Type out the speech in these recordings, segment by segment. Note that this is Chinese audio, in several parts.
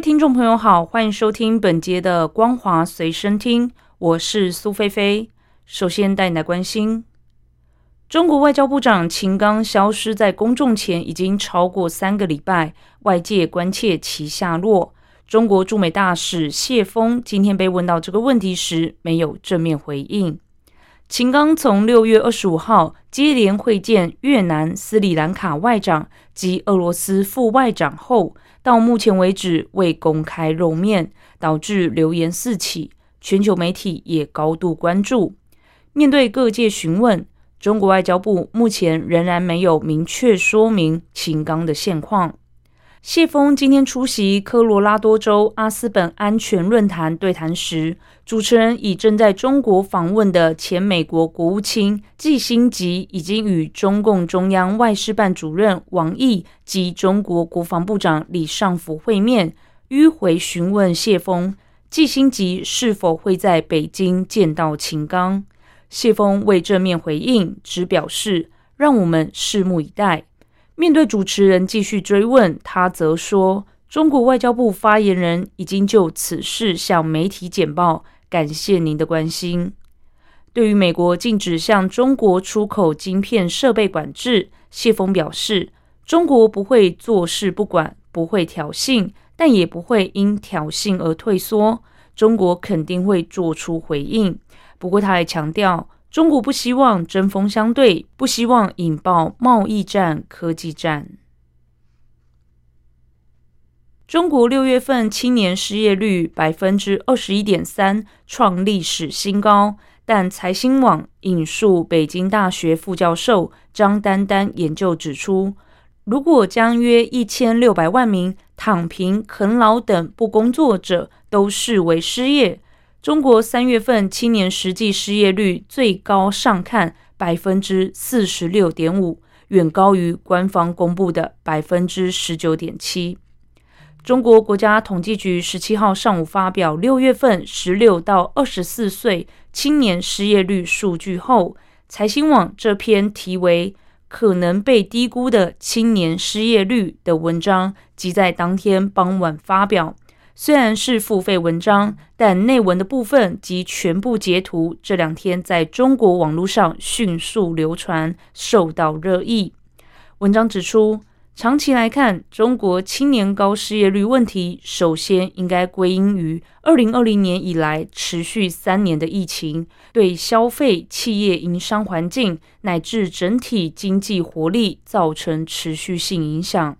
听众朋友好，欢迎收听本节的《光华随身听》，我是苏菲菲。首先带你来关心，中国外交部长秦刚消失在公众前已经超过三个礼拜，外界关切其下落。中国驻美大使谢峰今天被问到这个问题时，没有正面回应。秦刚从六月二十五号接连会见越南、斯里兰卡外长及俄罗斯副外长后，到目前为止未公开露面，导致流言四起，全球媒体也高度关注。面对各界询问，中国外交部目前仍然没有明确说明秦刚的现况。谢峰今天出席科罗拉多州阿斯本安全论坛对谈时，主持人以正在中国访问的前美国国务卿季辛吉已经与中共中央外事办主任王毅及中国国防部长李尚福会面，迂回询问谢峰季辛吉是否会在北京见到秦刚。谢峰未正面回应，只表示让我们拭目以待。面对主持人继续追问，他则说：“中国外交部发言人已经就此事向媒体简报，感谢您的关心。”对于美国禁止向中国出口晶片设备管制，谢峰表示：“中国不会坐视不管，不会挑衅，但也不会因挑衅而退缩。中国肯定会做出回应。”不过，他还强调。中国不希望针锋相对，不希望引爆贸易战、科技战。中国六月份青年失业率百分之二十一点三，创历史新高。但财新网引述北京大学副教授张丹丹研究指出，如果将约一千六百万名躺平、啃老等不工作者都视为失业。中国三月份青年实际失业率最高上看百分之四十六点五，远高于官方公布的百分之十九点七。中国国家统计局十七号上午发表六月份十六到二十四岁青年失业率数据后，财新网这篇题为“可能被低估的青年失业率”的文章，即在当天傍晚发表。虽然是付费文章，但内文的部分及全部截图这两天在中国网络上迅速流传，受到热议。文章指出，长期来看，中国青年高失业率问题，首先应该归因于二零二零年以来持续三年的疫情，对消费、企业营商环境乃至整体经济活力造成持续性影响。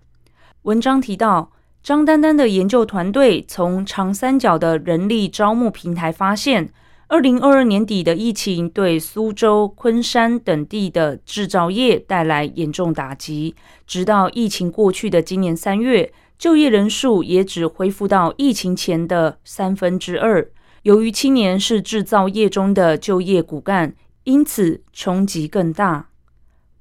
文章提到。张丹丹的研究团队从长三角的人力招募平台发现，二零二二年底的疫情对苏州、昆山等地的制造业带来严重打击。直到疫情过去的今年三月，就业人数也只恢复到疫情前的三分之二。由于青年是制造业中的就业骨干，因此冲击更大。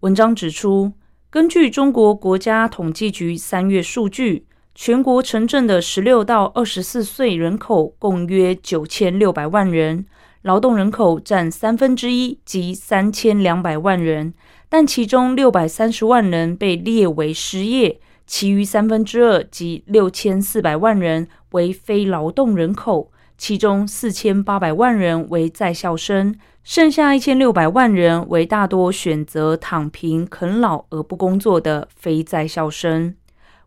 文章指出，根据中国国家统计局三月数据。全国城镇的十六到二十四岁人口共约九千六百万人，劳动人口占三分之一，即三千两百万人。但其中六百三十万人被列为失业，其余三分之二，即六千四百万人为非劳动人口，其中四千八百万人为在校生，剩下一千六百万人为大多选择躺平啃老而不工作的非在校生。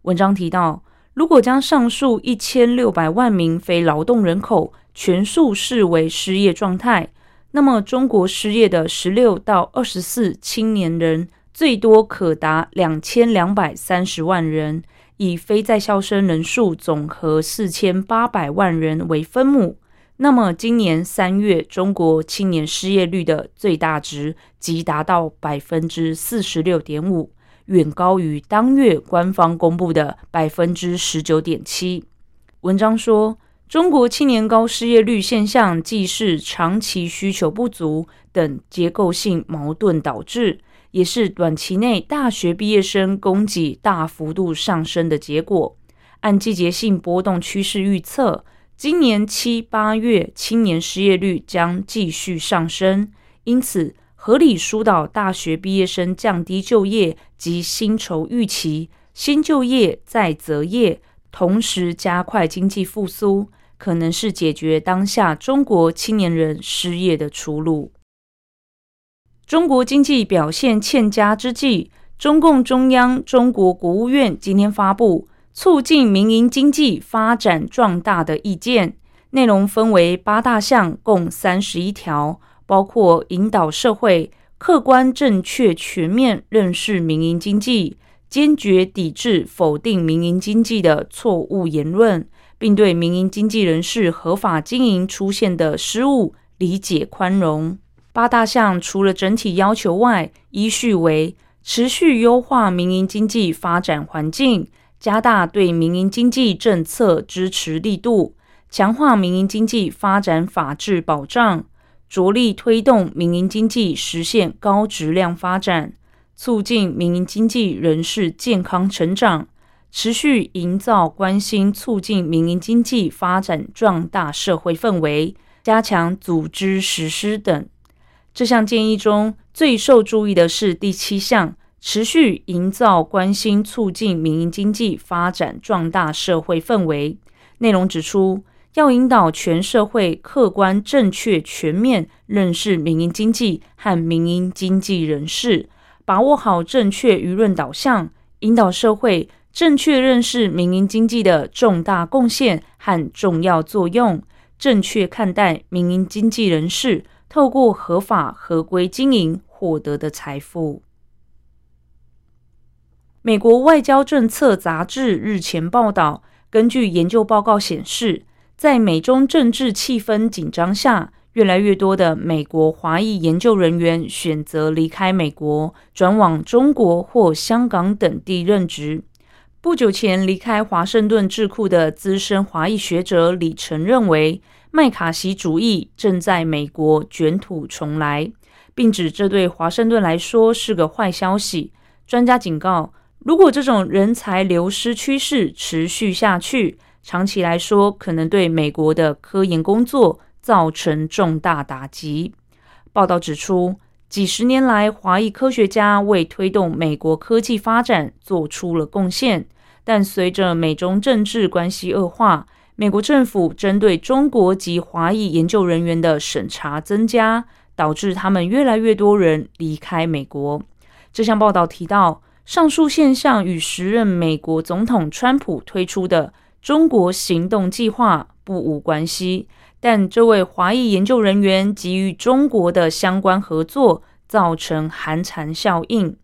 文章提到。如果将上述一千六百万名非劳动人口全数视为失业状态，那么中国失业的十六到二十四青年人最多可达两千两百三十万人，以非在校生人数总和四千八百万人为分母，那么今年三月中国青年失业率的最大值即达到百分之四十六点五。远高于当月官方公布的百分之十九点七。文章说，中国青年高失业率现象，既是长期需求不足等结构性矛盾导致，也是短期内大学毕业生供给大幅度上升的结果。按季节性波动趋势预测，今年七八月青年失业率将继续上升，因此合理疏导大学毕业生降低就业及薪酬预期，先就业再择业。同时加快经济复苏，可能是解决当下中国青年人失业的出路。中国经济表现欠佳之际，中共中央、中国国务院今天发布促进民营经济发展壮大的意见，内容分为八大项，共三十一条，包括引导社会客观正确全面认识民营经济。坚决抵制否定民营经济的错误言论，并对民营经济人士合法经营出现的失误理解宽容。八大项除了整体要求外，依序为：持续优化民营经济发展环境，加大对民营经济政策支持力度，强化民营经济发展法治保障，着力推动民营经济实现高质量发展。促进民营经济人士健康成长，持续营造关心促进民营经济发展壮大社会氛围，加强组织实施等。这项建议中最受注意的是第七项：持续营造关心促进民营经济发展壮大社会氛围。内容指出，要引导全社会客观、正确、全面认识民营经济和民营经济人士。把握好正确舆论导向，引导社会正确认识民营经济的重大贡献和重要作用，正确看待民营经济人士透过合法合规经营获得的财富。美国外交政策杂志日前报道，根据研究报告显示，在美中政治气氛紧张下。越来越多的美国华裔研究人员选择离开美国，转往中国或香港等地任职。不久前离开华盛顿智库的资深华裔学者李晨认为，麦卡锡主义正在美国卷土重来，并指这对华盛顿来说是个坏消息。专家警告，如果这种人才流失趋势持续下去，长期来说可能对美国的科研工作。造成重大打击。报道指出，几十年来，华裔科学家为推动美国科技发展做出了贡献。但随着美中政治关系恶化，美国政府针对中国及华裔研究人员的审查增加，导致他们越来越多人离开美国。这项报道提到，上述现象与时任美国总统川普推出的中国行动计划不无关系。但这位华裔研究人员给予中国的相关合作造成寒蝉效应。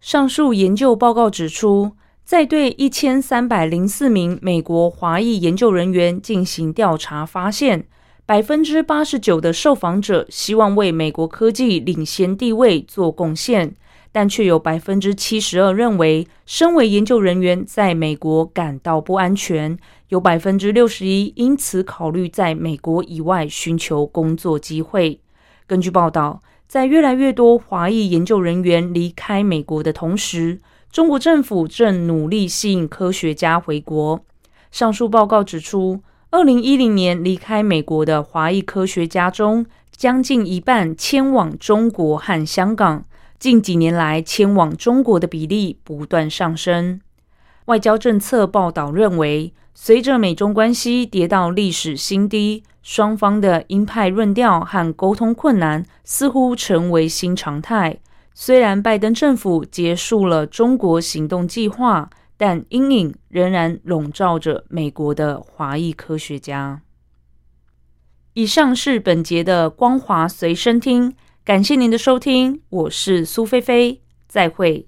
上述研究报告指出，在对一千三百零四名美国华裔研究人员进行调查，发现百分之八十九的受访者希望为美国科技领先地位做贡献，但却有百分之七十二认为身为研究人员在美国感到不安全。有百分之六十一因此考虑在美国以外寻求工作机会。根据报道，在越来越多华裔研究人员离开美国的同时，中国政府正努力吸引科学家回国。上述报告指出，二零一零年离开美国的华裔科学家中，将近一半迁往中国和香港。近几年来，迁往中国的比例不断上升。外交政策报道认为。随着美中关系跌到历史新低，双方的鹰派论调和沟通困难似乎成为新常态。虽然拜登政府结束了中国行动计划，但阴影仍然笼罩着美国的华裔科学家。以上是本节的光华随身听，感谢您的收听，我是苏菲菲，再会。